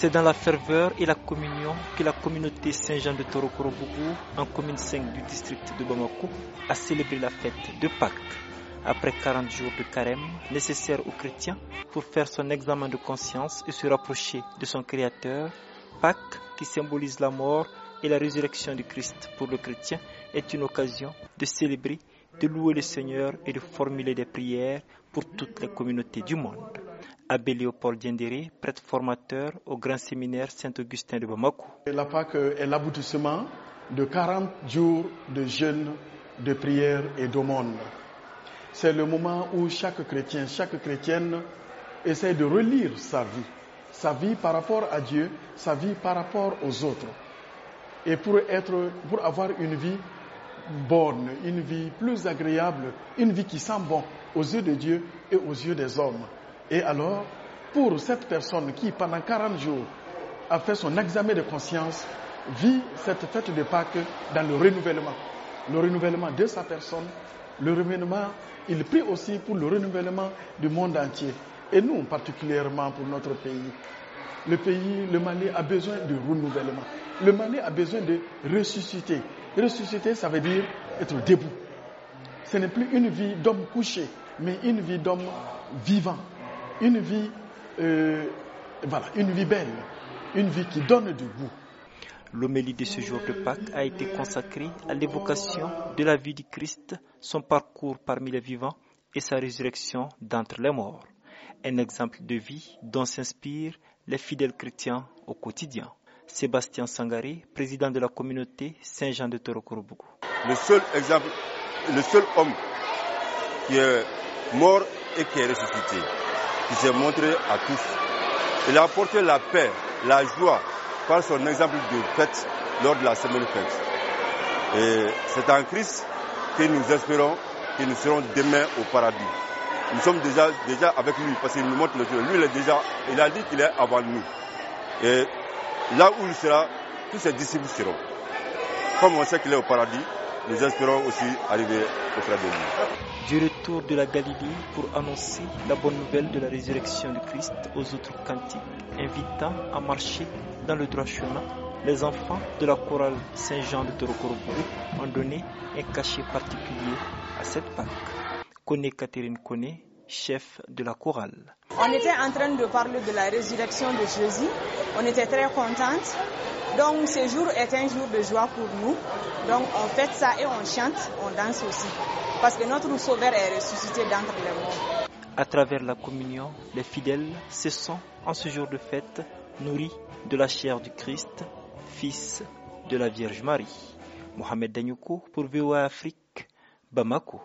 C'est dans la ferveur et la communion que la communauté Saint-Jean de Torokorobougou, en commune 5 du district de Bamako, a célébré la fête de Pâques. Après 40 jours de carême nécessaires aux chrétiens pour faire son examen de conscience et se rapprocher de son Créateur, Pâques, qui symbolise la mort et la résurrection du Christ pour le chrétien, est une occasion de célébrer, de louer le Seigneur et de formuler des prières pour toutes les communautés du monde. Abbé Léopold Diendéré, prêtre formateur au Grand Séminaire Saint-Augustin de Bamako. La Pâque est l'aboutissement de 40 jours de jeûne, de prière et d'aumône. C'est le moment où chaque chrétien, chaque chrétienne essaie de relire sa vie, sa vie par rapport à Dieu, sa vie par rapport aux autres. Et pour être, pour avoir une vie bonne, une vie plus agréable, une vie qui sent bon aux yeux de Dieu et aux yeux des hommes. Et alors, pour cette personne qui, pendant 40 jours, a fait son examen de conscience, vit cette fête de Pâques dans le renouvellement. Le renouvellement de sa personne, le renouvellement, il prie aussi pour le renouvellement du monde entier. Et nous, particulièrement pour notre pays. Le pays, le Mali, a besoin de renouvellement. Le Mali a besoin de ressusciter. Ressusciter, ça veut dire être debout. Ce n'est plus une vie d'homme couché, mais une vie d'homme vivant. Une vie, euh, voilà, une vie belle. Une vie qui donne du goût. L'homélie de ce jour de Pâques a été consacrée à l'évocation de la vie du Christ, son parcours parmi les vivants et sa résurrection d'entre les morts. Un exemple de vie dont s'inspirent les fidèles chrétiens au quotidien. Sébastien Sangaré, président de la communauté Saint-Jean de Torokorobougou. Le seul exemple, le seul homme qui est mort et qui est ressuscité, qui s'est montré à tous. Il a apporté la paix, la joie par son exemple de fête lors de la semaine fête. Et c'est en Christ que nous espérons que nous serons demain au paradis. Nous sommes déjà, déjà avec lui parce qu'il nous montre le Dieu. Lui, il est déjà, il a dit qu'il est avant nous. Là où il sera, tous ses disciples seront. Comme on sait qu'il est au paradis, nous espérons aussi arriver auprès de lui. Du retour de la Galilée pour annoncer la bonne nouvelle de la résurrection du Christ aux autres cantiques, invitant à marcher dans le droit chemin, les enfants de la chorale Saint-Jean de Torokorobourou ont donné un cachet particulier à cette Pâque. Kone Catherine Kone, chef de la chorale. On était en train de parler de la résurrection de Jésus. On était très contente. Donc ce jour est un jour de joie pour nous. Donc on fait ça et on chante, on danse aussi. Parce que notre Sauveur est ressuscité d'entre les morts. À travers la communion, les fidèles se sont, en ce jour de fête, nourris de la chair du Christ, fils de la Vierge Marie. Mohamed Danyoko pour VOA Afrique, Bamako.